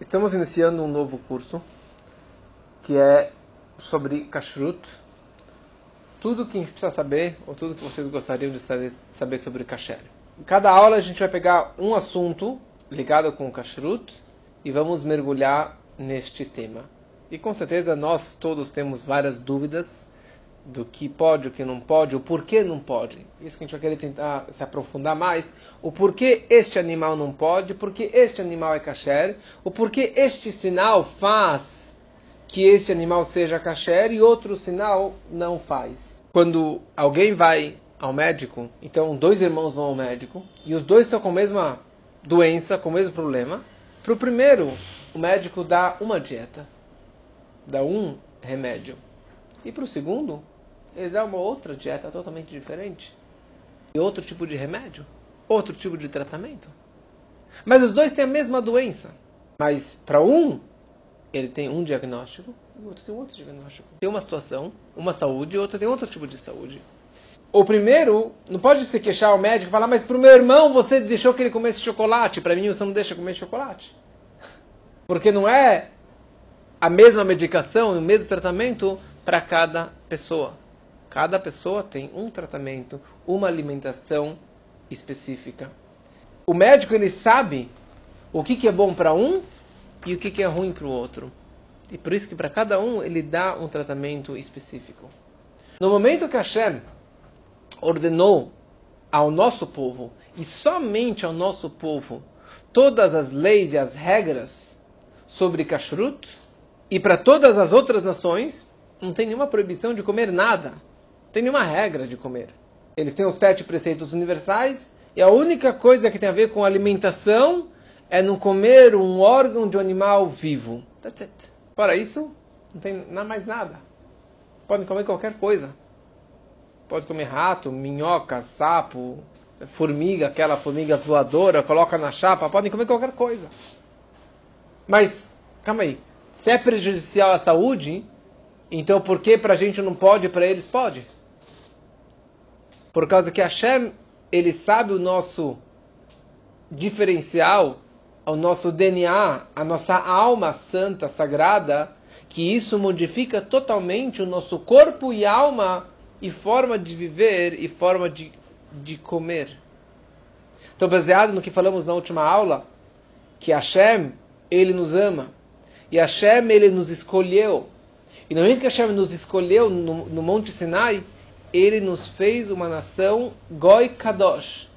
Estamos iniciando um novo curso que é sobre kashrut. Tudo que a gente precisa saber, ou tudo que vocês gostariam de saber sobre kasher. Em cada aula a gente vai pegar um assunto ligado com o kashrut e vamos mergulhar neste tema. E com certeza nós todos temos várias dúvidas do que pode, o que não pode, o porquê não pode. Isso que a gente vai querer tentar se aprofundar mais. O porquê este animal não pode, porque este animal é kasher, o porquê este sinal faz que esse animal seja kasher e outro sinal não faz. Quando alguém vai ao médico, então dois irmãos vão ao médico e os dois estão com a mesma doença, com o mesmo problema. Para o primeiro, o médico dá uma dieta, dá um remédio. E para o segundo, ele dá uma outra dieta totalmente diferente. E outro tipo de remédio. Outro tipo de tratamento. Mas os dois têm a mesma doença. Mas para um, ele tem um diagnóstico e o outro tem outro diagnóstico. Tem uma situação, uma saúde e outro tem outro tipo de saúde. O primeiro não pode se queixar ao médico e falar, mas para o meu irmão você deixou que ele comesse chocolate, para mim você não deixa comer chocolate. Porque não é a mesma medicação, o mesmo tratamento para cada pessoa. Cada pessoa tem um tratamento, uma alimentação específica. O médico ele sabe o que, que é bom para um e o que, que é ruim para o outro. E por isso que para cada um ele dá um tratamento específico. No momento que Hashem ordenou ao nosso povo, e somente ao nosso povo, todas as leis e as regras sobre kashrut, e para todas as outras nações, não tem nenhuma proibição de comer nada tem nenhuma regra de comer. Eles têm os sete preceitos universais e a única coisa que tem a ver com alimentação é não comer um órgão de um animal vivo. That's it. Para isso, não tem mais nada. Podem comer qualquer coisa. Pode comer rato, minhoca, sapo, formiga, aquela formiga voadora, coloca na chapa, podem comer qualquer coisa. Mas, calma aí, se é prejudicial à saúde, então por que para a gente não pode e para eles pode? Por causa que Hashem, ele sabe o nosso diferencial, o nosso DNA, a nossa alma santa, sagrada, que isso modifica totalmente o nosso corpo e alma e forma de viver e forma de, de comer. Então, baseado no que falamos na última aula, que Hashem, ele nos ama. E Hashem, ele nos escolheu. E no momento que Hashem nos escolheu no, no Monte Sinai, ele nos fez uma nação Goi Kadosh.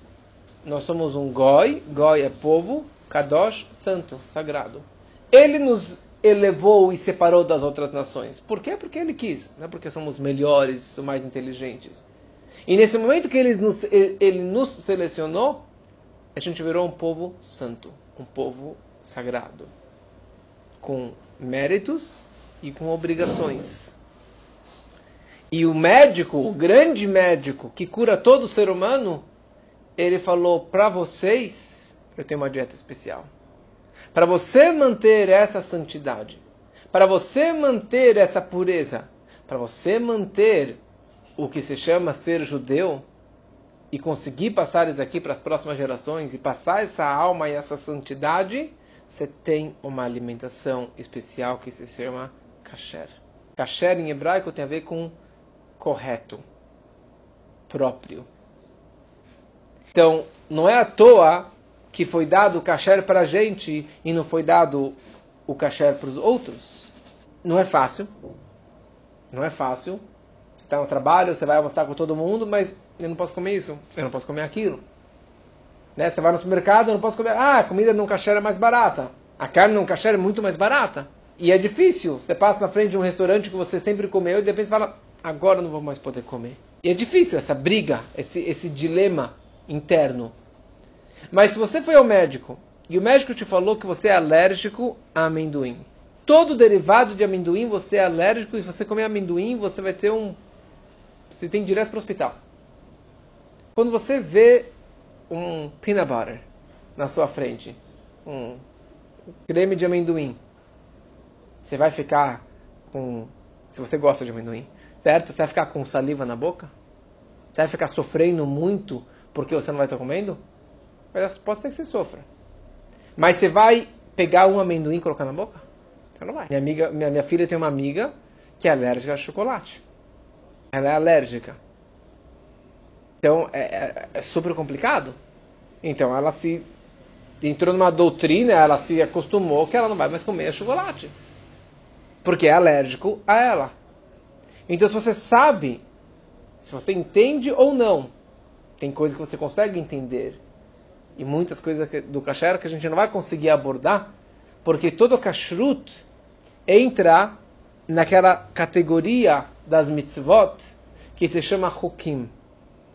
Nós somos um Goi, Goi é povo, Kadosh, santo, sagrado. Ele nos elevou e separou das outras nações. Por quê? Porque ele quis, não é porque somos melhores, mais inteligentes. E nesse momento que ele nos, ele nos selecionou, a gente virou um povo santo, um povo sagrado, com méritos e com obrigações. E o médico, o grande médico que cura todo ser humano, ele falou para vocês, eu tenho uma dieta especial. Para você manter essa santidade, para você manter essa pureza, para você manter o que se chama ser judeu e conseguir passar isso aqui para as próximas gerações e passar essa alma e essa santidade, você tem uma alimentação especial que se chama kasher. Kasher em hebraico tem a ver com correto, próprio. Então, não é à toa que foi dado o kasher para a gente e não foi dado o kasher para os outros. Não é fácil. Não é fácil. Você está no trabalho, você vai almoçar com todo mundo, mas eu não posso comer isso, eu não posso comer aquilo. Né? Você vai no supermercado, eu não posso comer. Ah, a comida não kasher é mais barata. A carne não kasher é muito mais barata. E é difícil. Você passa na frente de um restaurante que você sempre comeu e de repente fala, agora não vou mais poder comer. E é difícil essa briga, esse, esse dilema interno. Mas se você foi ao médico e o médico te falou que você é alérgico a amendoim, todo derivado de amendoim você é alérgico e se você comer amendoim você vai ter um. Você tem direto para o hospital. Quando você vê um peanut butter na sua frente, um creme de amendoim, você vai ficar com. Se você gosta de amendoim, certo? Você vai ficar com saliva na boca? Você vai ficar sofrendo muito porque você não vai estar comendo? Pode ser que você sofra. Mas você vai pegar um amendoim e colocar na boca? Você não vai. Minha, amiga, minha, minha filha tem uma amiga que é alérgica a chocolate. Ela é alérgica. Então é, é, é super complicado. Então ela se entrou numa doutrina, ela se acostumou que ela não vai mais comer chocolate. Porque é alérgico a ela. Então se você sabe, se você entende ou não, tem coisas que você consegue entender. E muitas coisas do kasher que a gente não vai conseguir abordar, porque todo kashrut entra naquela categoria das mitzvot que se chama hukim,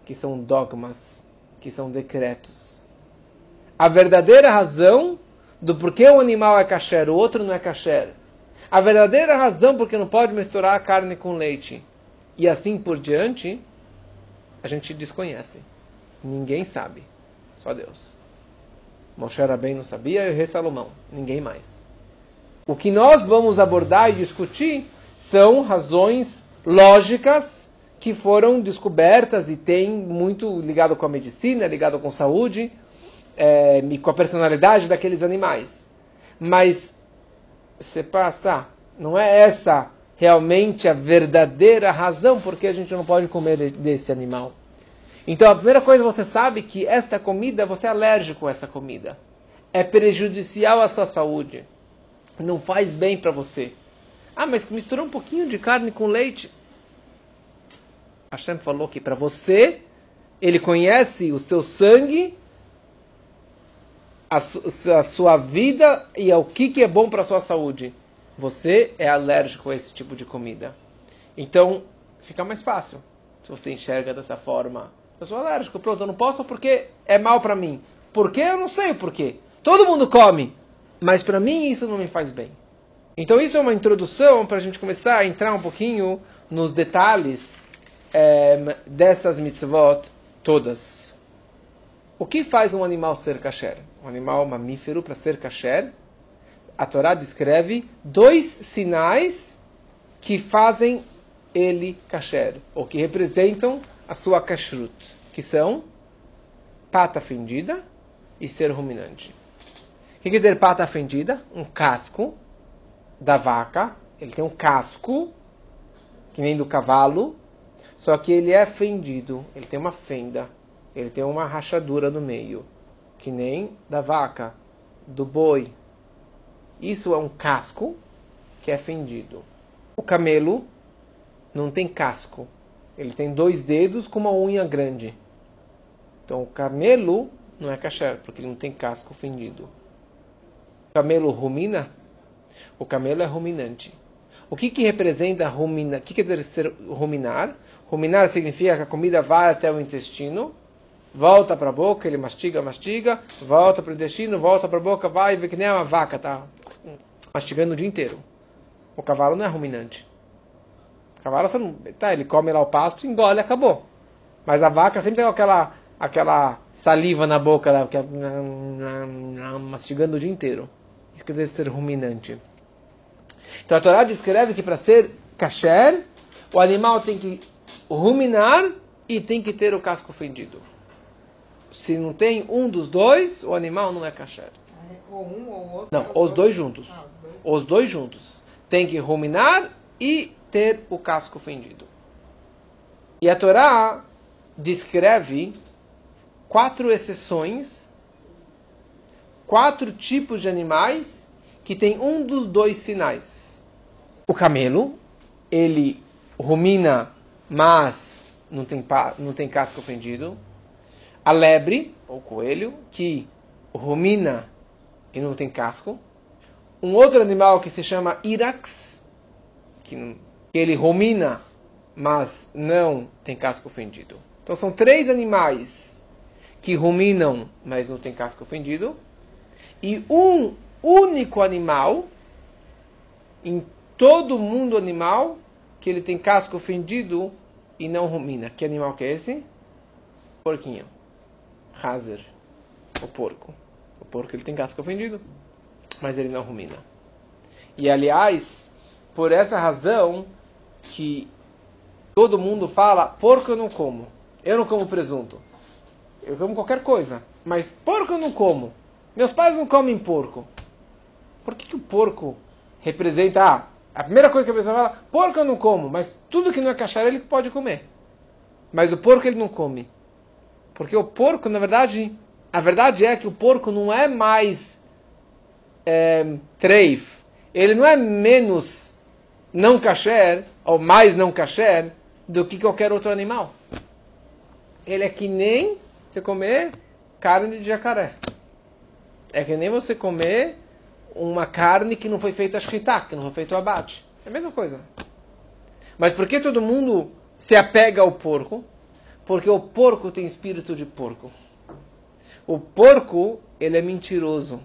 que são dogmas, que são decretos. A verdadeira razão do porquê um animal é kasher, o outro não é kasher. A verdadeira razão porque não pode misturar a carne com leite. E assim por diante, a gente desconhece. Ninguém sabe. Só Deus. Moshe bem não sabia e o rei Salomão. Ninguém mais. O que nós vamos abordar e discutir são razões lógicas que foram descobertas e tem muito ligado com a medicina, ligado com saúde é, com a personalidade daqueles animais. Mas se passa, não é essa realmente a verdadeira razão porque a gente não pode comer desse animal. Então a primeira coisa você sabe que esta comida você é alérgico a essa comida. É prejudicial à sua saúde. Não faz bem para você. Ah, mas misturou um pouquinho de carne com leite. Hashem falou que para você, ele conhece o seu sangue, a, su a sua vida e o que, que é bom para a sua saúde. Você é alérgico a esse tipo de comida. Então, fica mais fácil se você enxerga dessa forma. Eu sou alérgico, pronto, eu não posso porque é mal para mim. Por quê? Eu não sei o porquê. Todo mundo come, mas para mim isso não me faz bem. Então isso é uma introdução para a gente começar a entrar um pouquinho nos detalhes é, dessas mitzvot todas. O que faz um animal ser kasher? Um animal mamífero para ser kasher, a Torá descreve dois sinais que fazem ele kasher, ou que representam a sua kashrut, que são pata fendida e ser ruminante. O que quer dizer pata fendida? Um casco da vaca, ele tem um casco, que nem do cavalo, só que ele é fendido, ele tem uma fenda, ele tem uma rachadura no meio, que nem da vaca, do boi. Isso é um casco que é fendido. O camelo não tem casco, ele tem dois dedos com uma unha grande. Então o camelo não é kasher, porque ele não tem casco fendido. O camelo rumina o camelo é ruminante. O que, que representa ruminar? O que quer dizer ruminar? Ruminar significa que a comida vai até o intestino, volta para a boca, ele mastiga, mastiga, volta para o intestino, volta para a boca, vai, vê que nem uma vaca, tá mastigando o dia inteiro. O cavalo não é ruminante. O cavalo, não, tá, ele come lá o pasto, engole, acabou. Mas a vaca sempre tem aquela, aquela saliva na boca, lá, que é, mastigando o dia inteiro. Isso quer dizer ser ruminante. Então a Torá descreve que para ser kasher, o animal tem que ruminar e tem que ter o casco fendido. Se não tem um dos dois, o animal não é kasher. Ou um ou outro? Não, os dois juntos. Ah, os, dois. os dois juntos. Tem que ruminar e ter o casco fendido. E a Torá descreve quatro exceções, quatro tipos de animais que tem um dos dois sinais. O camelo, ele rumina, mas não tem, não tem casco fendido. A lebre, ou coelho, que rumina e não tem casco. Um outro animal que se chama irax, que, que ele rumina, mas não tem casco fendido. Então são três animais que ruminam, mas não tem casco fendido. E um único animal em todo mundo animal que ele tem casco fendido e não rumina. Que animal que é esse? Porquinho. Hazer. O porco. O porco ele tem casco fendido, mas ele não rumina. E aliás, por essa razão que todo mundo fala, porco eu não como. Eu não como presunto. Eu como qualquer coisa, mas porco eu não como. Meus pais não comem porco. por que, que o porco representa... Ah, a primeira coisa que a pessoa fala, porco eu não como, mas tudo que não é kasher ele pode comer. Mas o porco ele não come. Porque o porco, na verdade, a verdade é que o porco não é mais é, treif. Ele não é menos não kasher, ou mais não kasher, do que qualquer outro animal. Ele é que nem você comer carne de jacaré. É que nem você comer uma carne que não foi feita shkita, que não foi feito abate. É a mesma coisa. Mas por que todo mundo se apega ao porco? Porque o porco tem espírito de porco. O porco, ele é mentiroso.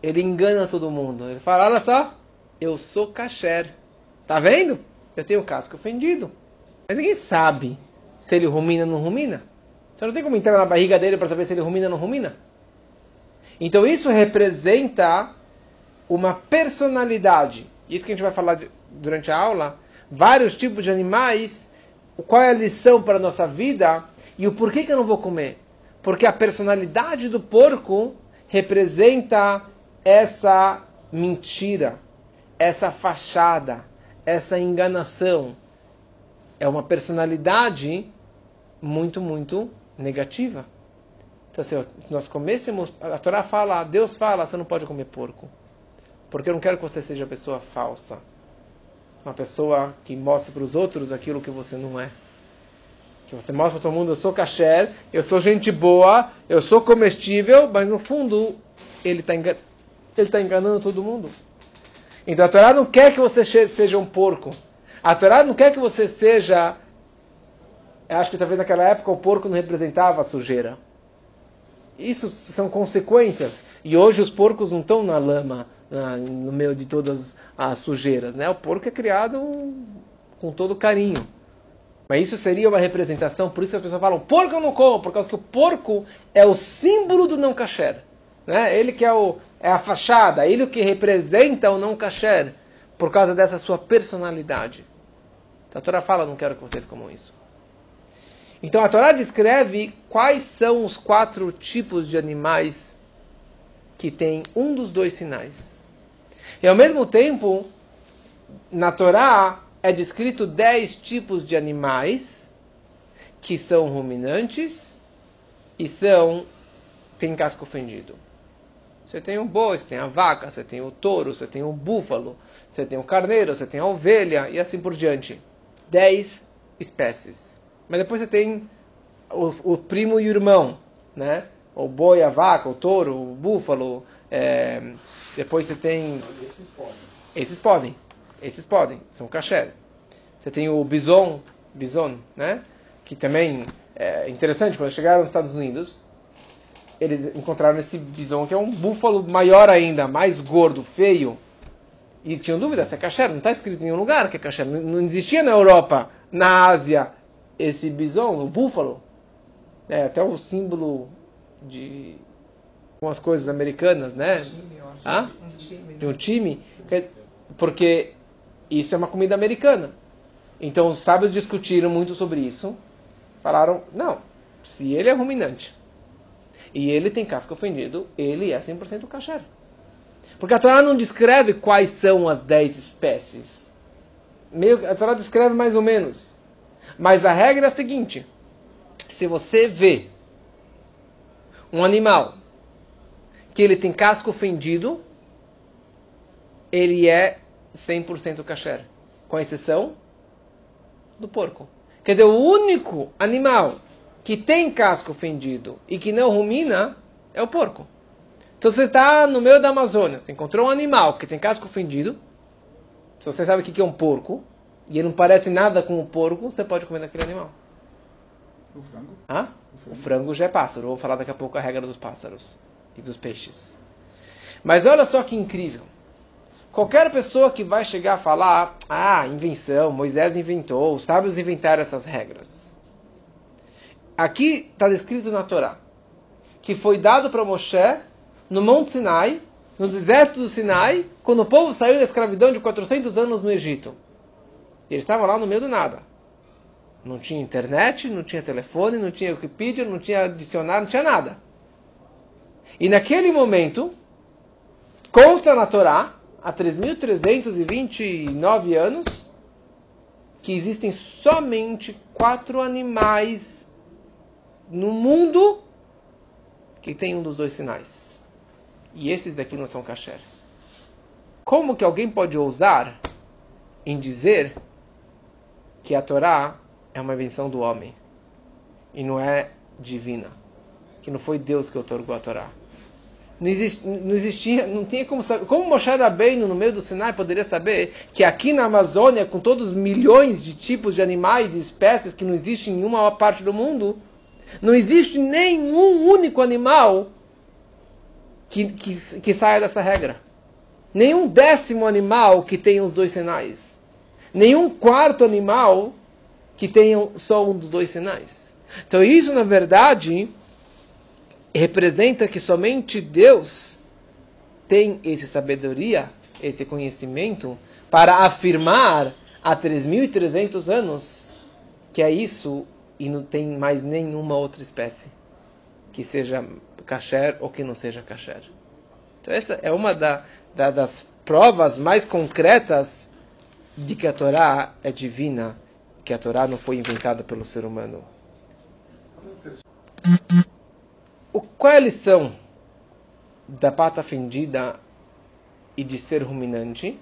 Ele engana todo mundo. Ele fala, olha só, eu sou kasher. Tá vendo? Eu tenho casco ofendido. Mas ninguém sabe se ele rumina ou não rumina. Você não tem como entrar na barriga dele para saber se ele rumina ou não rumina. Então isso representa uma personalidade. Isso que a gente vai falar durante a aula. Vários tipos de animais. Qual é a lição para a nossa vida e o porquê que eu não vou comer? Porque a personalidade do porco representa essa mentira, essa fachada, essa enganação. É uma personalidade muito, muito negativa. Então, se nós comêssemos, a Torá fala, Deus fala, você não pode comer porco. Porque eu não quero que você seja pessoa falsa. Uma pessoa que mostre para os outros aquilo que você não é. Que você mostra para todo mundo, eu sou kasher, eu sou gente boa, eu sou comestível, mas no fundo ele está engan tá enganando todo mundo. Então a Torá não quer que você seja um porco. A Torá não quer que você seja. Eu acho que talvez naquela época o porco não representava a sujeira. Isso são consequências. E hoje os porcos não estão na lama, no meio de todas as sujeiras. Né? O porco é criado com todo carinho. Mas isso seria uma representação, por isso que as pessoas falam, porco eu não como, por causa que o porco é o símbolo do não kasher. Né? Ele que é, o, é a fachada, ele que representa o não kasher, por causa dessa sua personalidade. Então a Torá fala, não quero que vocês comam isso. Então a Torá descreve quais são os quatro tipos de animais que têm um dos dois sinais. E ao mesmo tempo, na Torá é descrito dez tipos de animais que são ruminantes e são têm casco fendido. Você tem o boi, você tem a vaca, você tem o touro, você tem o búfalo, você tem o carneiro, você tem a ovelha e assim por diante. Dez espécies. Mas depois você tem o, o primo e o irmão, né? O boi, a vaca, o touro, o búfalo. É, depois você tem. Esses podem. Esses podem. Esses podem. São kasher. Você tem o bison, bison, né? Que também é interessante. Quando chegaram nos Estados Unidos, eles encontraram esse bison que é um búfalo maior ainda, mais gordo, feio. E tinham dúvida se é kasher. Não está escrito em nenhum lugar que é kasher. Não, não existia na Europa, na Ásia, esse bison, o búfalo, é até o símbolo de com as coisas americanas, né? Ah? De um time, porque isso é uma comida americana. Então os sábios discutiram muito sobre isso. Falaram, não, se ele é ruminante e ele tem casco ofendido, ele é 100% kasher. Porque a Torá não descreve quais são as 10 espécies. Meio, a Torá descreve mais ou menos. Mas a regra é a seguinte: se você vê um animal que ele tem casco fendido, ele é 100% kasher, com exceção do porco. Quer dizer, o único animal que tem casco fendido e que não rumina é o porco. Então você está no meio da Amazônia, você encontrou um animal que tem casco fendido, se você sabe o que é um porco, e ele não parece nada com o porco, você pode comer daquele animal. O frango? Hã? O frango. o frango já é pássaro. Vou falar daqui a pouco a regra dos pássaros e dos peixes. Mas olha só que incrível. Qualquer pessoa que vai chegar a falar, ah, invenção, Moisés inventou, os sábios inventaram essas regras. Aqui está descrito na Torá que foi dado para Moshe no Monte Sinai, no deserto do Sinai, quando o povo saiu da escravidão de 400 anos no Egito. Eles estavam lá no meio do nada. Não tinha internet, não tinha telefone, não tinha Wikipedia, não tinha dicionário, não tinha nada. E naquele momento, consta na Torá, há 3.329 anos, que existem somente quatro animais no mundo que tem um dos dois sinais. E esses daqui não são kasher. Como que alguém pode ousar em dizer que a Torá é uma invenção do homem e não é divina? Que não foi Deus que otorgou a Torá? Não, exist, não existia, não tinha como saber. Como Moshe Rabbeinu, no meio do Sinai, poderia saber que aqui na Amazônia, com todos os milhões de tipos de animais e espécies que não existem em nenhuma parte do mundo, não existe nenhum único animal que, que, que saia dessa regra. Nenhum décimo animal que tenha os dois sinais. Nenhum quarto animal que tenha só um dos dois sinais. Então isso, na verdade, representa que somente Deus tem essa sabedoria, esse conhecimento, para afirmar há 3.300 anos que é isso e não tem mais nenhuma outra espécie que seja kasher ou que não seja kasher. Então essa é uma da, da, das provas mais concretas de que a Torá é divina, que a Torá não foi inventada pelo ser humano. O, qual é a lição da pata fendida e de ser ruminante?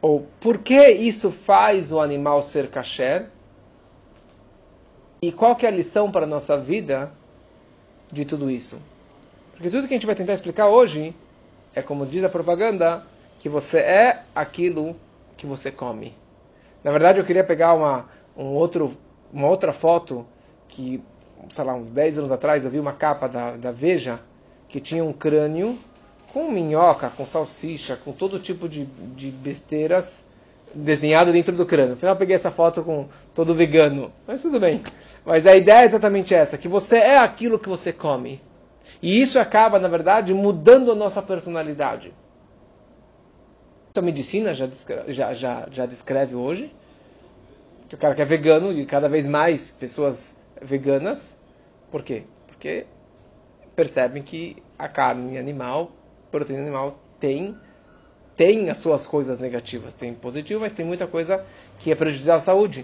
Ou por que isso faz o animal ser kasher? E qual que é a lição para a nossa vida de tudo isso? Porque tudo que a gente vai tentar explicar hoje é como diz a propaganda, que você é aquilo que você come. Na verdade, eu queria pegar uma, um outro, uma outra foto que, sei lá, uns 10 anos atrás eu vi uma capa da, da Veja que tinha um crânio com minhoca, com salsicha, com todo tipo de, de besteiras desenhado dentro do crânio. Afinal, eu peguei essa foto com todo vegano, mas tudo bem. Mas a ideia é exatamente essa, que você é aquilo que você come. E isso acaba, na verdade, mudando a nossa personalidade. A medicina já descreve, já, já, já descreve hoje que o cara que é vegano e cada vez mais pessoas veganas. Por quê? Porque percebem que a carne animal, proteína animal, tem, tem as suas coisas negativas. Tem positivo, mas tem muita coisa que é prejudicial à saúde.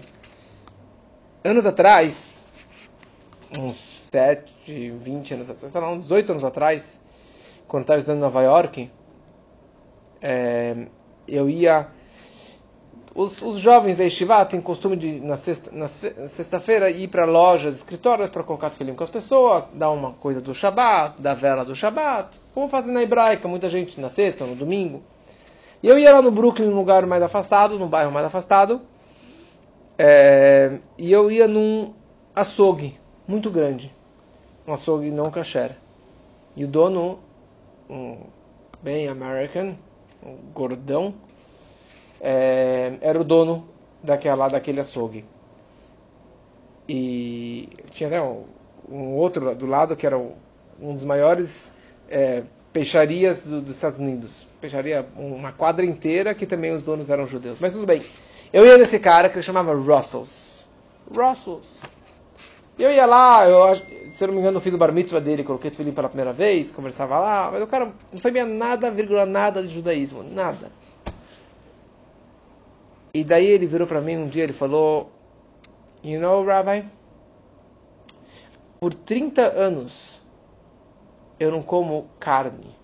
Anos atrás, uns 7, 20 anos atrás, sei lá, uns 18 anos atrás, quando estava estudando em Nova York, é, eu ia. Os, os, jovens da Yeshiva têm costume de, na sexta-feira, sexta ir para lojas, escritórios, para colocar filme com as pessoas, dar uma coisa do Shabat, dar vela do Shabat, como fazem na hebraica, muita gente na sexta, no domingo. E eu ia lá no Brooklyn, num lugar mais afastado, num bairro mais afastado, é, e eu ia num açougue muito grande um açougue não kasher. E o dono, um bem American, um gordão, é, era o dono daquela, daquele açougue. E tinha até um, um outro do lado que era um dos maiores é, peixarias do, dos Estados Unidos. Peixaria, uma quadra inteira que também os donos eram judeus. Mas tudo bem. Eu ia nesse cara que ele chamava Russells. Russells. Eu ia lá, eu, se eu não me engano, eu fiz o bar mitzvah dele, coloquei o pela primeira vez, conversava lá, mas o cara não sabia nada, vírgula, nada de judaísmo, nada. E daí ele virou para mim um dia, ele falou, You know, Rabbi, por 30 anos eu não como carne.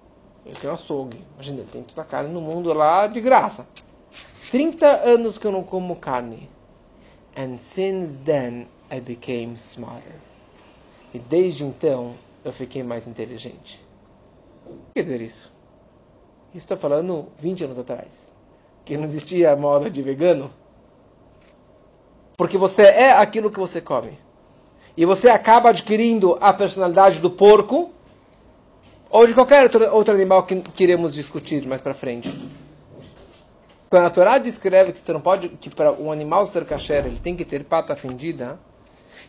Eu tenho açougue. Imagina, tem toda a carne no mundo lá de graça. 30 anos que eu não como carne. And since then I became smarter. E desde então eu fiquei mais inteligente. O que quer dizer isso? Isso está falando 20 anos atrás. Que não existia moda de vegano. Porque você é aquilo que você come. E você acaba adquirindo a personalidade do porco ou de qualquer outro, outro animal que queremos discutir mais para frente. Quando a Torá descreve que você não pode, que para um animal ser kasher ele tem que ter pata fendida,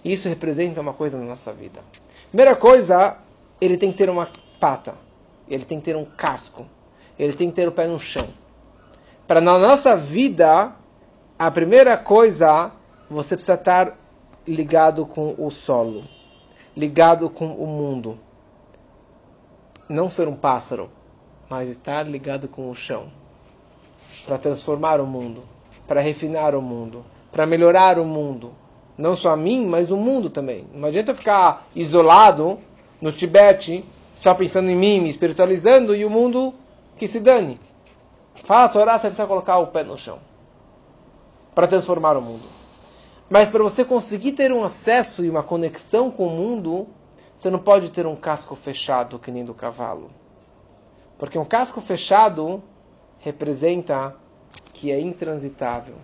isso representa uma coisa na nossa vida. Primeira coisa, ele tem que ter uma pata, ele tem que ter um casco, ele tem que ter o pé no chão. Para na nossa vida, a primeira coisa, você precisa estar ligado com o solo, ligado com o mundo. Não ser um pássaro, mas estar ligado com o chão para transformar o mundo, para refinar o mundo, para melhorar o mundo. Não só a mim, mas o mundo também. Não adianta ficar isolado no Tibete, só pensando em mim, me espiritualizando e o mundo que se dane. Fala a Torá, você precisa colocar o pé no chão para transformar o mundo. Mas para você conseguir ter um acesso e uma conexão com o mundo, você não pode ter um casco fechado que nem do cavalo. Porque um casco fechado representa que é intransitável.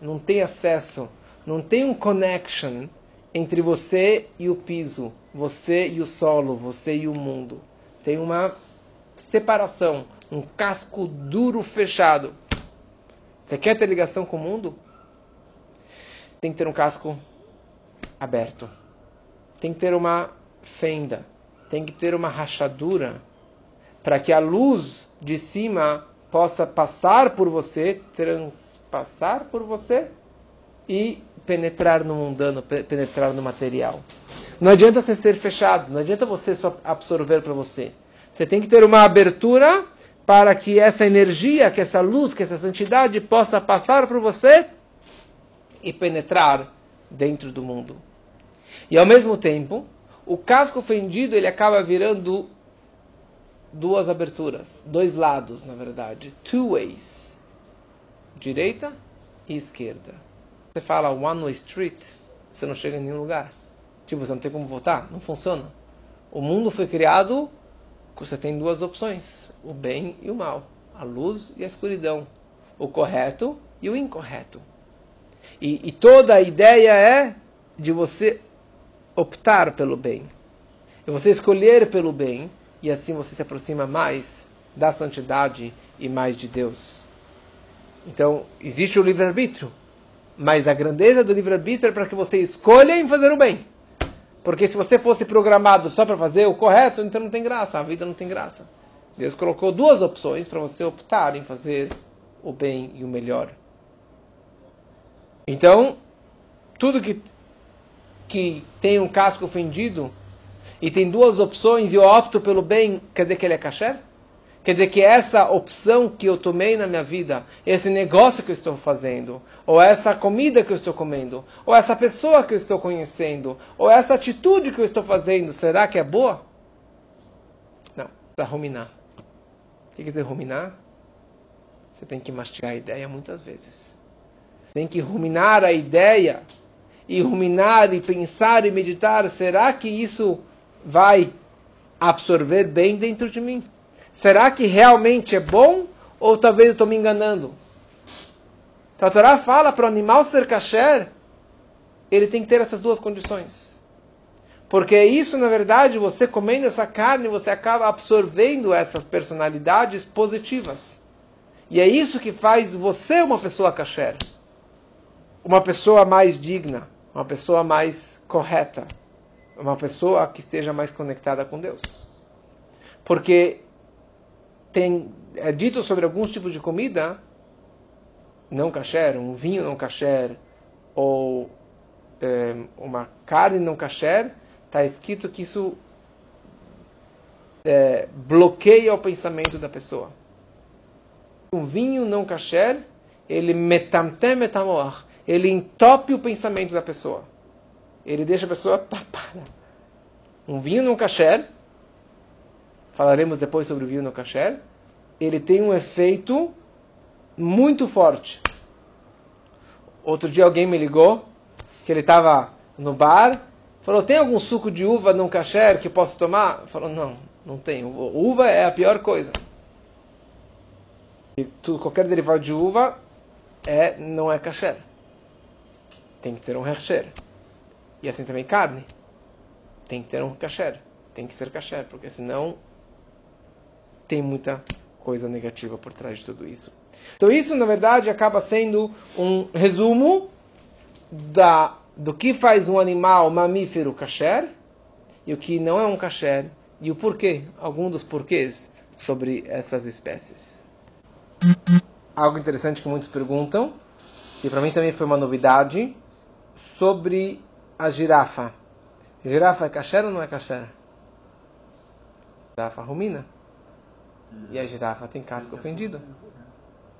Não tem acesso, não tem um connection entre você e o piso, você e o solo, você e o mundo. Tem uma separação, um casco duro fechado. Você quer ter ligação com o mundo? Tem que ter um casco aberto. Tem que ter uma fenda. Tem que ter uma rachadura para que a luz de cima possa passar por você, transpassar por você e penetrar no mundano, penetrar no material. Não adianta você ser fechado, não adianta você só absorver para você. Você tem que ter uma abertura para que essa energia, que essa luz, que essa santidade possa passar por você e penetrar dentro do mundo. E ao mesmo tempo, o casco fendido ele acaba virando duas aberturas, dois lados, na verdade, two ways, direita e esquerda. Você fala one way street, você não chega em nenhum lugar. Tipo, você não tem como voltar, não funciona. O mundo foi criado, você tem duas opções, o bem e o mal, a luz e a escuridão, o correto e o incorreto. E, e toda a ideia é de você optar pelo bem, e você escolher pelo bem e assim você se aproxima mais da santidade e mais de Deus. Então, existe o livre-arbítrio, mas a grandeza do livre-arbítrio é para que você escolha em fazer o bem. Porque se você fosse programado só para fazer o correto, então não tem graça, a vida não tem graça. Deus colocou duas opções para você optar em fazer o bem e o melhor. Então, tudo que, que tem um casco fendido e tem duas opções e eu opto pelo bem, quer dizer que ele é kasher? Quer dizer que essa opção que eu tomei na minha vida, esse negócio que eu estou fazendo, ou essa comida que eu estou comendo, ou essa pessoa que eu estou conhecendo, ou essa atitude que eu estou fazendo, será que é boa? Não, precisa ruminar. O que quer dizer ruminar? Você tem que mastigar a ideia muitas vezes. Tem que ruminar a ideia, e ruminar, e pensar, e meditar. Será que isso vai absorver bem dentro de mim? Será que realmente é bom ou talvez eu estou me enganando? Então a Torá fala para o animal ser kasher, ele tem que ter essas duas condições. Porque isso, na verdade, você comendo essa carne, você acaba absorvendo essas personalidades positivas. E é isso que faz você uma pessoa kasher. Uma pessoa mais digna, uma pessoa mais correta uma pessoa que esteja mais conectada com Deus. Porque tem é dito sobre alguns tipos de comida não kasher, um vinho não kasher ou é, uma carne não kasher, está escrito que isso é, bloqueia o pensamento da pessoa. Um vinho não kasher, ele metamtem metamoach, ele entope o pensamento da pessoa ele deixa a pessoa tapada. Um vinho no kasher, falaremos depois sobre o vinho no kasher, ele tem um efeito muito forte. Outro dia alguém me ligou que ele estava no bar, falou: "Tem algum suco de uva no kasher que posso tomar?" Falou: "Não, não tem. Uva é a pior coisa. E tudo, qualquer derivado de uva é não é kasher. Tem que ter um hechsher. E assim também carne. Tem que ter um kasher. Tem que ser kasher, porque senão tem muita coisa negativa por trás de tudo isso. Então isso, na verdade, acaba sendo um resumo da, do que faz um animal mamífero kasher e o que não é um kasher e o porquê, algum dos porquês sobre essas espécies. Algo interessante que muitos perguntam, e para mim também foi uma novidade, sobre a girafa. Girafa é kasher ou não é kasher? Girafa rumina. E a girafa tem casco fendido.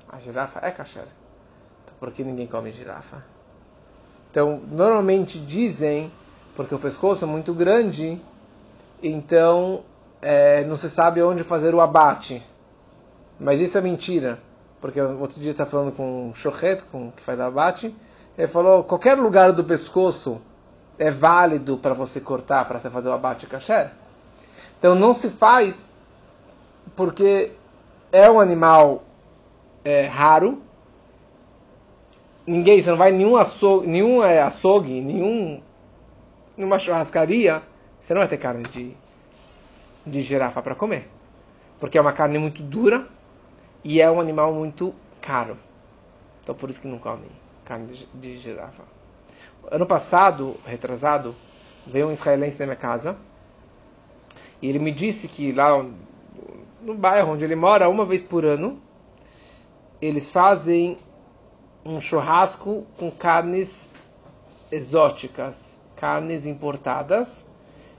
A girafa é kasher. Então, por que ninguém come girafa? Então, normalmente dizem, porque o pescoço é muito grande, então é, não se sabe onde fazer o abate. Mas isso é mentira. Porque outro dia está falando com um chochet, com que faz abate, ele falou qualquer lugar do pescoço é válido para você cortar, para você fazer o abate kasher. Então não se faz porque é um animal é, raro. Ninguém, você não vai nenhum açougue, nenhum é, açougue, nenhum, numa churrascaria, você não vai ter carne de, de girafa para comer. Porque é uma carne muito dura e é um animal muito caro. Então por isso que não come carne de, de girafa. Ano passado, retrasado, veio um israelense na minha casa e ele me disse que lá no bairro onde ele mora, uma vez por ano, eles fazem um churrasco com carnes exóticas, carnes importadas.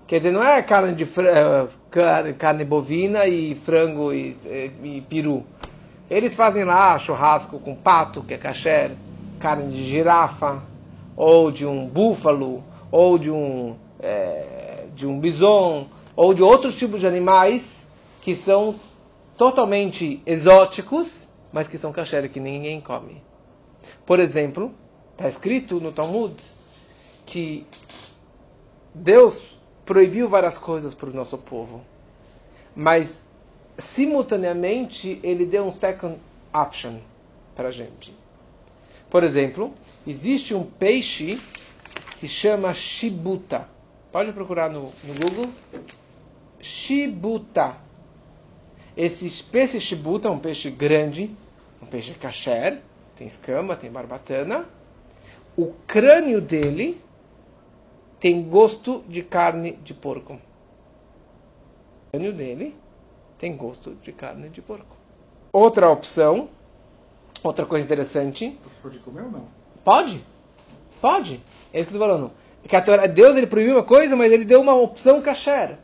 Quer dizer, não é carne de uh, carne, carne, bovina e frango e, e, e, peru. Eles fazem lá churrasco com pato, que é kasher, carne de girafa, ou de um búfalo, ou de um, é, de um bison, ou de outros tipos de animais que são totalmente exóticos, mas que são kasher que ninguém come. Por exemplo, está escrito no Talmud que Deus proibiu várias coisas para o nosso povo, mas simultaneamente ele deu um second option para a gente. Por exemplo, existe um peixe que chama shibuta. Pode procurar no, no Google. Shibuta. Esse peixe shibuta é um peixe grande, um peixe kasher, tem escama, tem barbatana. O crânio dele tem gosto de carne de porco. O crânio dele tem gosto de carne de porco. Outra opção, outra coisa interessante. Você pode comer ou não? Pode, pode. É isso que eu estou falando. Que Deus ele proibiu uma coisa, mas ele deu uma opção kasher.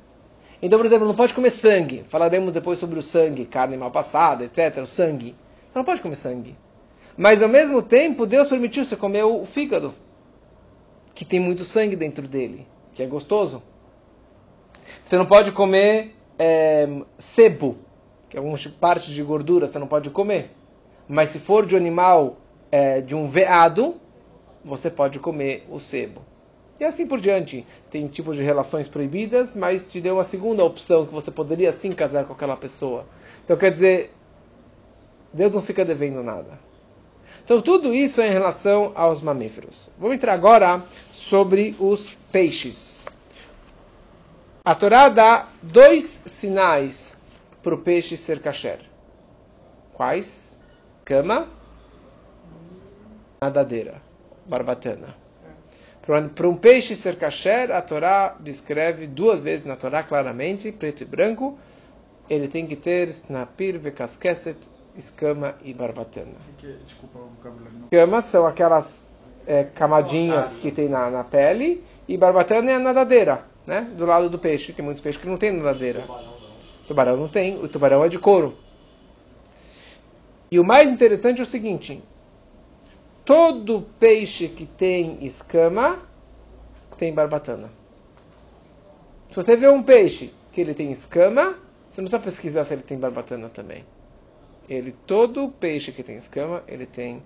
Então, por exemplo, não pode comer sangue. Falaremos depois sobre o sangue, carne mal passada, etc. O sangue. Você não pode comer sangue. Mas ao mesmo tempo, Deus permitiu você comer o fígado, que tem muito sangue dentro dele, que é gostoso. Você não pode comer é, sebo, que é uma parte de gordura, você não pode comer. Mas se for de um animal, é, de um veado, você pode comer o sebo. E assim por diante. Tem tipos de relações proibidas, mas te deu uma segunda opção que você poderia sim casar com aquela pessoa. Então quer dizer, Deus não fica devendo nada. Então tudo isso é em relação aos mamíferos. Vamos entrar agora sobre os peixes. A Torá dá dois sinais para o peixe ser kasher. Quais? Cama, nadadeira, barbatana. Para um peixe ser kasher, a Torá descreve duas vezes na Torá claramente, preto e branco, ele tem que ter snapir, vekaskeset, escama e barbatana. Que, desculpa o vocabulario. Escamas são aquelas é, camadinhas que tem na, na pele, e barbatana é a nadadeira né? Do lado do peixe. Tem muitos peixes que não tem nadadeira. Tubarão não. tubarão não tem. O tubarão é de couro. E o mais interessante é o seguinte: todo peixe que tem escama tem barbatana. Se você vê um peixe que ele tem escama, você não precisa pesquisar se ele tem barbatana também. Ele todo peixe que tem escama, ele tem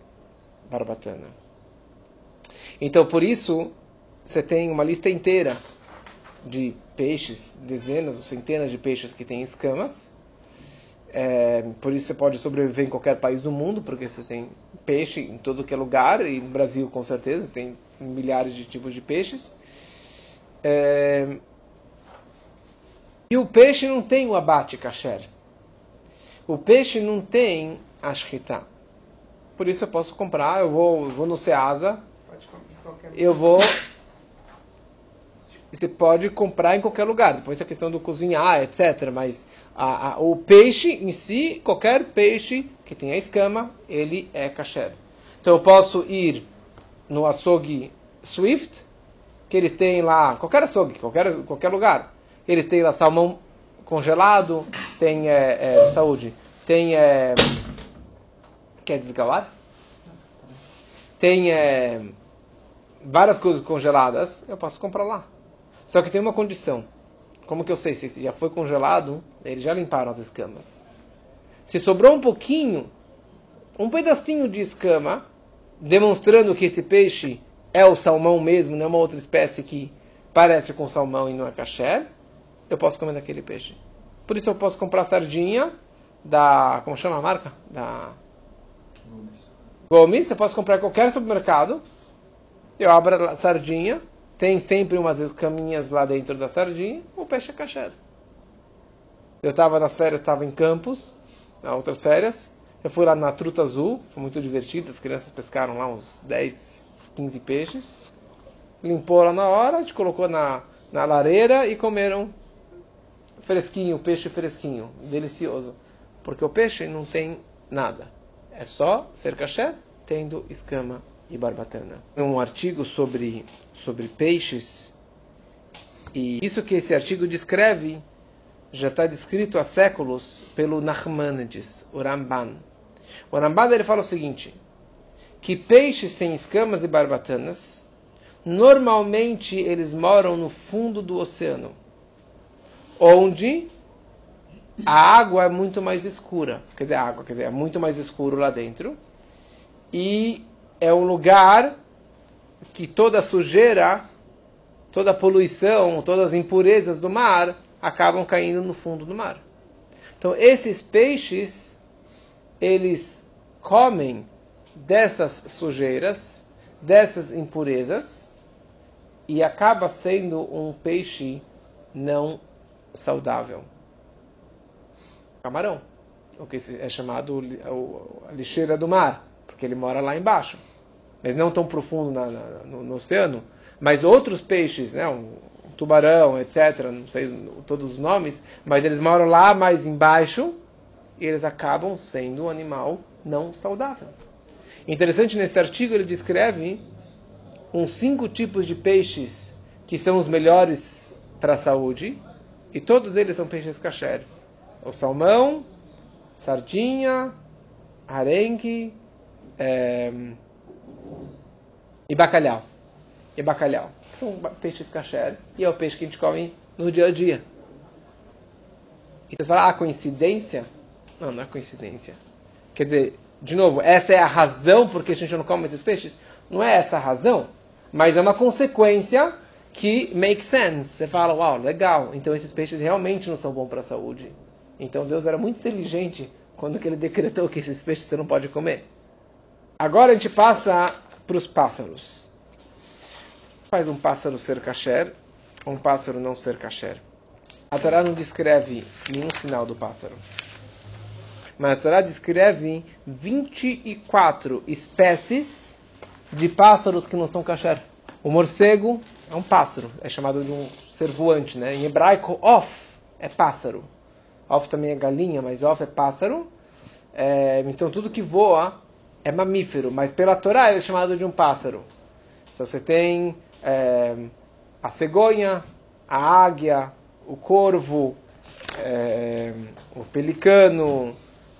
barbatana. Então por isso você tem uma lista inteira de peixes, dezenas ou centenas de peixes que têm escamas. É, por isso você pode sobreviver em qualquer país do mundo, porque você tem peixe em todo que é lugar, e no Brasil com certeza tem milhares de tipos de peixes. É, e o peixe não tem o abate kasher. O peixe não tem a shkita. Por isso eu posso comprar, eu vou, vou no Ceasa, eu vou você pode comprar em qualquer lugar. Depois a questão do cozinhar, etc. Mas a, a, o peixe em si, qualquer peixe que tenha escama, ele é kasher. Então eu posso ir no açougue Swift, que eles têm lá, qualquer açougue, qualquer, qualquer lugar, eles têm lá salmão congelado, tem é, é, saúde, tem é, quer desligar o ar? Tem é, várias coisas congeladas, eu posso comprar lá. Só que tem uma condição. Como que eu sei se já foi congelado? Eles já limparam as escamas. Se sobrou um pouquinho, um pedacinho de escama, demonstrando que esse peixe é o salmão mesmo, não é uma outra espécie que parece com salmão e não é caché, eu posso comer daquele peixe. Por isso eu posso comprar sardinha da. Como chama a marca? Da. Gomes. Gomes, você pode comprar qualquer supermercado. Eu abro a sardinha, tem sempre umas escaminhas lá dentro da sardinha, o peixe é caché. Eu estava nas férias, estava em Campos, nas outras férias. Eu fui lá na Truta Azul, foi muito divertido, as crianças pescaram lá uns 10, 15 peixes. Limpou lá na hora, a gente colocou na, na lareira e comeram fresquinho, peixe fresquinho, delicioso. Porque o peixe não tem nada. É só ser caché, tendo escama e barbatana. Um artigo sobre, sobre peixes. E isso que esse artigo descreve já está descrito há séculos pelo Nachmanides, o Ramban. O Ramban ele fala o seguinte, que peixes sem escamas e barbatanas, normalmente eles moram no fundo do oceano, onde a água é muito mais escura, quer dizer, a água, quer dizer, é muito mais escuro lá dentro, e é um lugar que toda sujeira, toda poluição, todas as impurezas do mar acabam caindo no fundo do mar. Então, esses peixes, eles comem dessas sujeiras, dessas impurezas, e acaba sendo um peixe não saudável. Camarão, o que é chamado a lixeira do mar, porque ele mora lá embaixo. Mas não tão profundo na, na, no, no, oceano. Mas outros peixes, né, um, tubarão, etc. Não sei todos os nomes, mas eles moram lá mais embaixo e eles acabam sendo um animal não saudável. Interessante nesse artigo ele descreve uns cinco tipos de peixes que são os melhores para a saúde e todos eles são peixes kasher. O salmão, sardinha, arenque é, e bacalhau. E bacalhau são peixes kasher e é o peixe que a gente come no dia a dia. E você fala, ah, coincidência? Não, não é coincidência. Quer dizer, de novo, essa é a razão por que a gente não come esses peixes? Não é essa a razão, mas é uma consequência que make sense. Você fala, uau, legal, então esses peixes realmente não são bons para a saúde. Então Deus era muito inteligente quando ele decretou que esses peixes você não pode comer. Agora a gente passa para os pássaros faz um pássaro ser kasher ou um pássaro não ser kasher? A Torá não descreve nenhum sinal do pássaro. Mas a Torá descreve 24 espécies de pássaros que não são kasher. O morcego é um pássaro, é chamado de um ser voante, né? Em hebraico, of é pássaro. Of também é galinha, mas of é pássaro. É, então tudo que voa é mamífero, mas pela Torá é chamado de um pássaro. Então você tem é, a cegonha, a águia, o corvo, é, o pelicano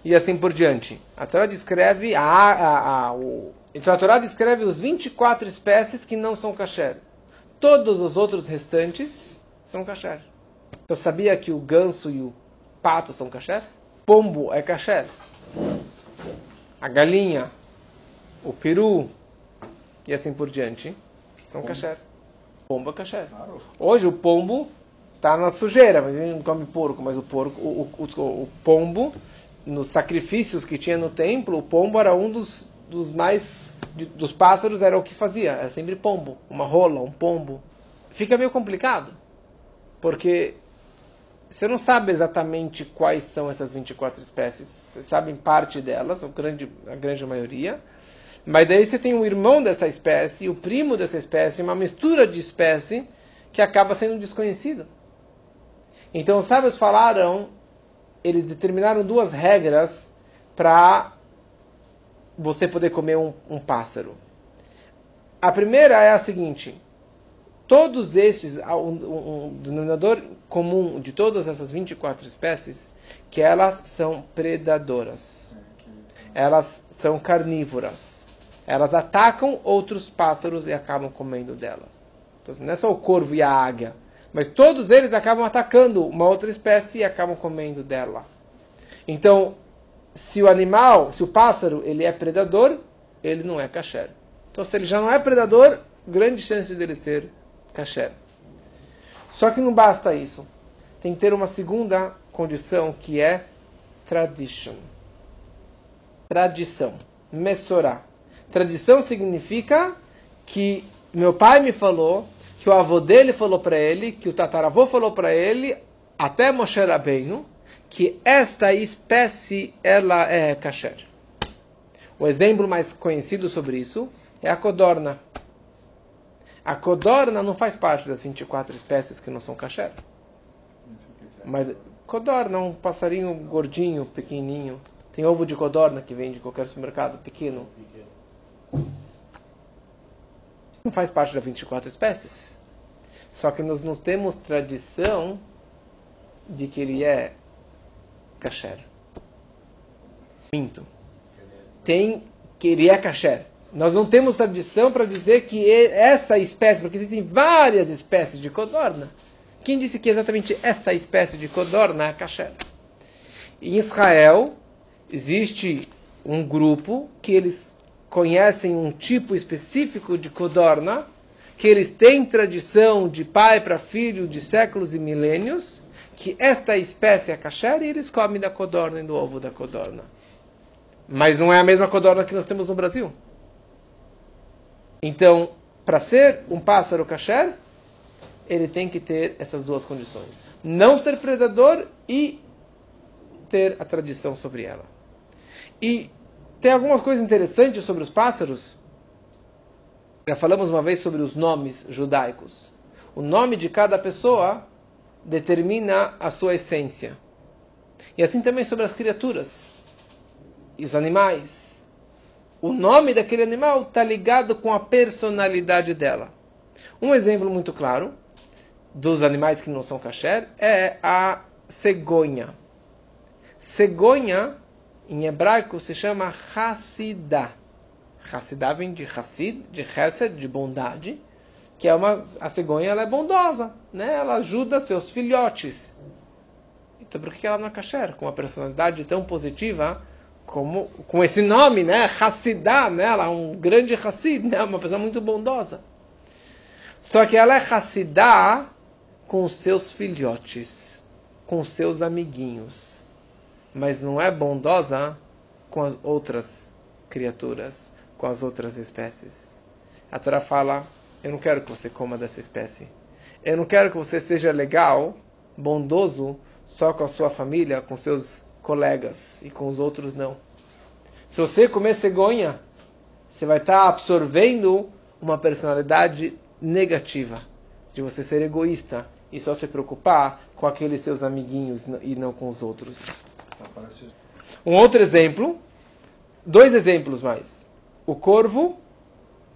e assim por diante. A Torá descreve a, a, a, o, então a Torá descreve os 24 espécies que não são kasher. Todos os outros restantes são kasher. Então sabia que o ganso e o pato são kasher? Pombo é kasher. A galinha, o peru e assim por diante são pombo. kasher. Pombo é kasher. Claro. Hoje o pombo está na sujeira, mas ele não come porco, mas o porco, o, o, o, pombo, nos sacrifícios que tinha no templo, o pombo era um dos, dos mais de, dos pássaros era o que fazia, era sempre pombo, uma rola, um pombo. Fica meio complicado, porque você não sabe exatamente quais são essas 24 espécies. Você sabe parte delas, a grande, a grande maioria. Mas daí você tem o irmão dessa espécie, o primo dessa espécie, uma mistura de espécie que acaba sendo desconhecido. Então os sábios falaram, eles determinaram duas regras para você poder comer um, um pássaro. A primeira é a seguinte: Todos estes, um, um, denominador comum de todas essas 24 espécies, que elas são predadoras. Elas são carnívoras. Elas atacam outros pássaros e acabam comendo delas. Então, não é só o corvo e a águia, mas todos eles acabam atacando uma outra espécie e acabam comendo dela. Então, se o animal, se o pássaro, ele é predador, ele não é kasher. Então, se ele já não é predador, grande chance dele ser kasher. Só que não basta isso. Tem que ter uma segunda condição que é tradition. Tradição. Messorá. Tradição significa que meu pai me falou, que o avô dele falou para ele, que o tataravô falou para ele, até Moshe Rabbeinu, que esta espécie ela é kasher. O exemplo mais conhecido sobre isso é a codorna. A codorna não faz parte das 24 espécies que não são kasher. Mas codorna é um passarinho gordinho, pequenininho. Tem ovo de codorna que vende em qualquer supermercado, pequeno. Não faz parte das 24 espécies. Só que nós não temos tradição de que ele é kasher. Minto. Tem que ele é kasher. Nós não temos tradição para dizer que essa espécie, porque existem várias espécies de codorna. Quem disse que exatamente esta espécie de codorna é kasher? Em Israel existe um grupo que eles conhecem um tipo específico de codorna, que eles têm tradição de pai para filho de séculos e milênios, que esta espécie é kasher e eles comem da codorna e do ovo da codorna. Mas não é a mesma codorna que nós temos no Brasil. Então, para ser um pássaro kasher, ele tem que ter essas duas condições: não ser predador e ter a tradição sobre ela. E tem algumas coisas interessantes sobre os pássaros. Já falamos uma vez sobre os nomes judaicos. O nome de cada pessoa determina a sua essência. E assim também sobre as criaturas e os animais. O nome daquele animal está ligado com a personalidade dela. Um exemplo muito claro dos animais que não são kasher é a cegonha. Cegonha, em hebraico, se chama Hassidah. Hassidah vem de Hassid, de Hesed, de bondade que é uma a cegonha ela é bondosa, né? Ela ajuda seus filhotes. Então por que ela não é kasher? Com uma personalidade tão positiva como com esse nome, né? Hassidah, né? Ela é um grande Hassid, né? Uma pessoa muito bondosa. Só que ela é Hassidah com seus filhotes, com seus amiguinhos. Mas não é bondosa com as outras criaturas, com as outras espécies. A Torá fala eu não quero que você coma dessa espécie. Eu não quero que você seja legal, bondoso, só com a sua família, com seus colegas e com os outros não. Se você comer cegonha, você vai estar absorvendo uma personalidade negativa, de você ser egoísta e só se preocupar com aqueles seus amiguinhos e não com os outros. Um outro exemplo, dois exemplos mais. O corvo,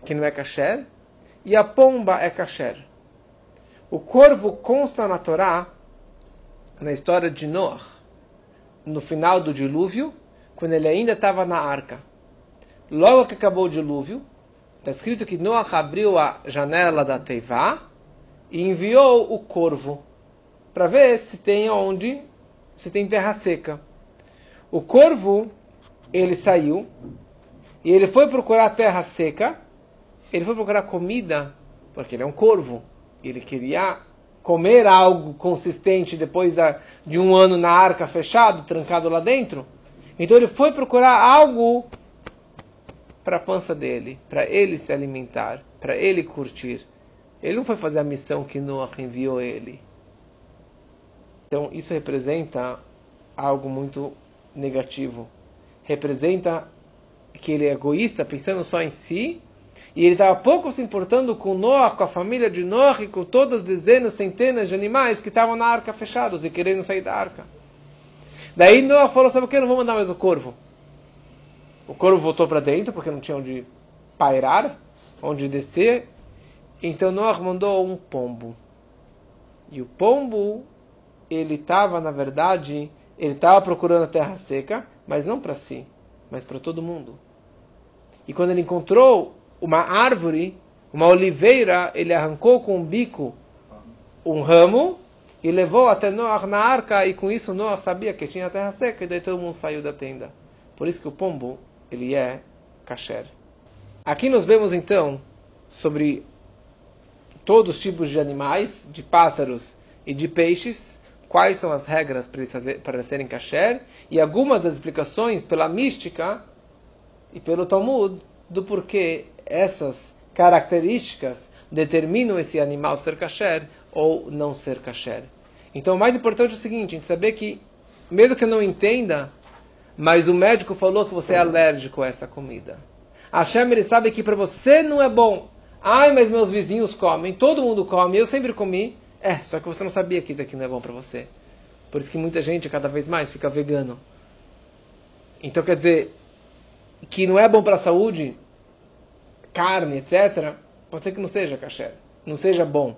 que não é kasher, e a pomba é kasher. O corvo consta na Torá, na história de Noah, no final do dilúvio, quando ele ainda estava na arca. Logo que acabou o dilúvio, está escrito que Noah abriu a janela da Teivá e enviou o corvo para ver se tem onde, se tem terra seca. O corvo, ele saiu e ele foi procurar terra seca ele foi procurar comida, porque ele é um corvo. Ele queria comer algo consistente depois da, de um ano na arca fechado, trancado lá dentro. Então ele foi procurar algo para a pança dele, para ele se alimentar, para ele curtir. Ele não foi fazer a missão que Noah enviou ele. Então isso representa algo muito negativo. Representa que ele é egoísta, pensando só em si, e ele estava pouco se importando com Noah, com a família de Noah e com todas as dezenas, centenas de animais que estavam na arca fechados e querendo sair da arca. Daí Noah falou: Sabe o que? Não vou mandar mais o corvo. O corvo voltou para dentro porque não tinha onde pairar, onde descer. Então Noah mandou um pombo. E o pombo, ele estava, na verdade, ele estava procurando a terra seca, mas não para si, mas para todo mundo. E quando ele encontrou uma árvore, uma oliveira, ele arrancou com o bico um ramo e levou até Noah na arca, e com isso Noah sabia que tinha terra seca, e daí todo mundo saiu da tenda. Por isso que o pombo, ele é kasher. Aqui nós vemos então sobre todos os tipos de animais, de pássaros e de peixes, quais são as regras para eles, fazer, para serem kasher, e algumas das explicações pela mística e pelo Talmud do porquê essas características determinam esse animal ser kasher ou não ser kasher. Então o mais importante é o seguinte, a gente saber que, mesmo que eu não entenda, mas o médico falou que você é alérgico a essa comida. A Hashem sabe que para você não é bom. Ai, mas meus vizinhos comem, todo mundo come, eu sempre comi. É, só que você não sabia que isso aqui não é bom para você. Por isso que muita gente, cada vez mais, fica vegano. Então quer dizer, que não é bom para a saúde, carne, etc., pode ser que não seja kasher, não seja bom.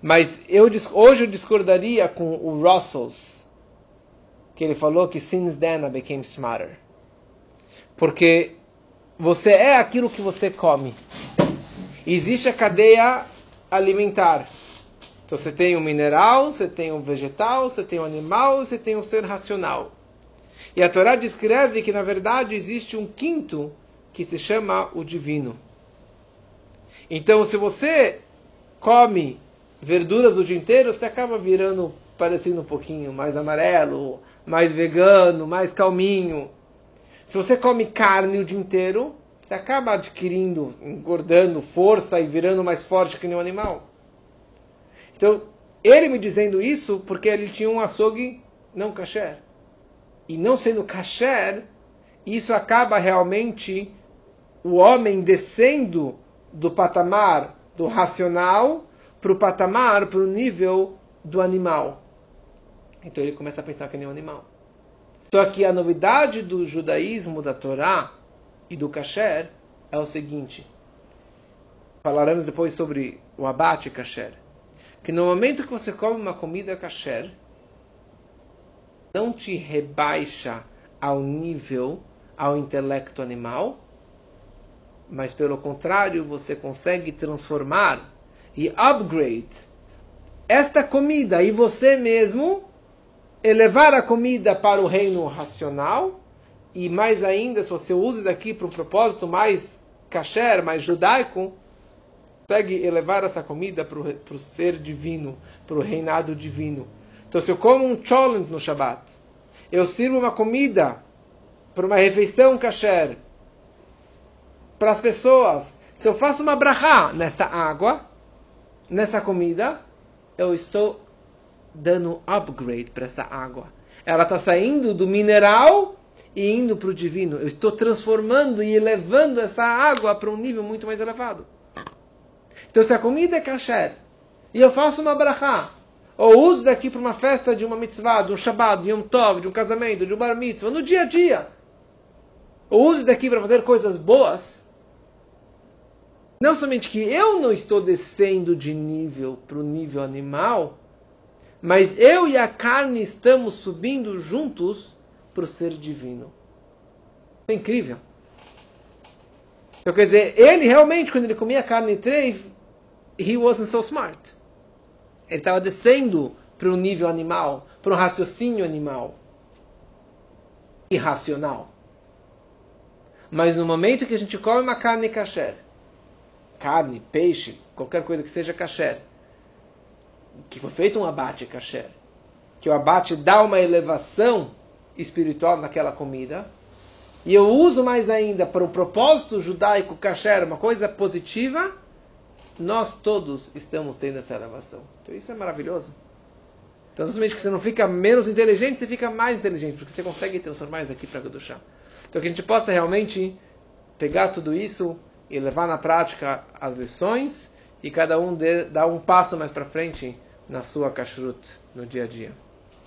Mas eu, hoje eu discordaria com o Russells, que ele falou que since then I became smarter. Porque você é aquilo que você come. Existe a cadeia alimentar. Então você tem o mineral, você tem o vegetal, você tem o animal, você tem o ser racional. E a Torá descreve que na verdade existe um quinto que se chama o divino. Então, se você come verduras o dia inteiro, você acaba virando parecendo um pouquinho mais amarelo, mais vegano, mais calminho. Se você come carne o dia inteiro, você acaba adquirindo, engordando força e virando mais forte que nenhum animal. Então, ele me dizendo isso porque ele tinha um açougue não kasher. E não sendo kasher, isso acaba realmente o homem descendo do patamar do racional para o patamar, para o nível do animal. Então ele começa a pensar que nem um animal. Então aqui a novidade do judaísmo, da Torá e do kasher é o seguinte. Falaremos depois sobre o abate kasher. Que no momento que você come uma comida kasher, não te rebaixa ao nível, ao intelecto animal, mas pelo contrário, você consegue transformar e upgrade esta comida e você mesmo elevar a comida para o reino racional e mais ainda, se você usa isso aqui para um propósito mais kasher, mais judaico, consegue elevar essa comida para o, ser divino, para o reinado divino. Então, se eu como um cholent no Shabbat, eu sirvo uma comida para uma refeição kasher, para as pessoas, se eu faço uma brachá nessa água, nessa comida, eu estou dando upgrade para essa água. Ela está saindo do mineral e indo para o divino. Eu estou transformando e elevando essa água para um nível muito mais elevado. Então, se a comida é kasher e eu faço uma brachá, ou uso daqui para uma festa de uma mitzvah, de um shabbat, de um tov, de um casamento, de um bar mitzvah, no dia a dia, ou uso daqui para fazer coisas boas, não somente que eu não estou descendo de nível para o nível animal, mas eu e a carne estamos subindo juntos para o ser divino. É incrível. Então, quer dizer, ele realmente, quando ele comia carne treif, he wasn't so smart. Ele estava descendo para o nível animal, para um raciocínio animal. Irracional. Mas no momento que a gente come uma carne kasher, carne, peixe, qualquer coisa que seja kasher, que foi feito um abate kasher, que o abate dá uma elevação espiritual naquela comida, e eu uso mais ainda para um propósito judaico kasher, uma coisa positiva, nós todos estamos tendo essa elevação. Então isso é maravilhoso. Então, somente que você não fica menos inteligente, você fica mais inteligente, porque você consegue transformar isso aqui para chá. Então, que a gente possa realmente pegar tudo isso e levar na prática as lições e cada um dar um passo mais para frente na sua kashrut no dia a dia.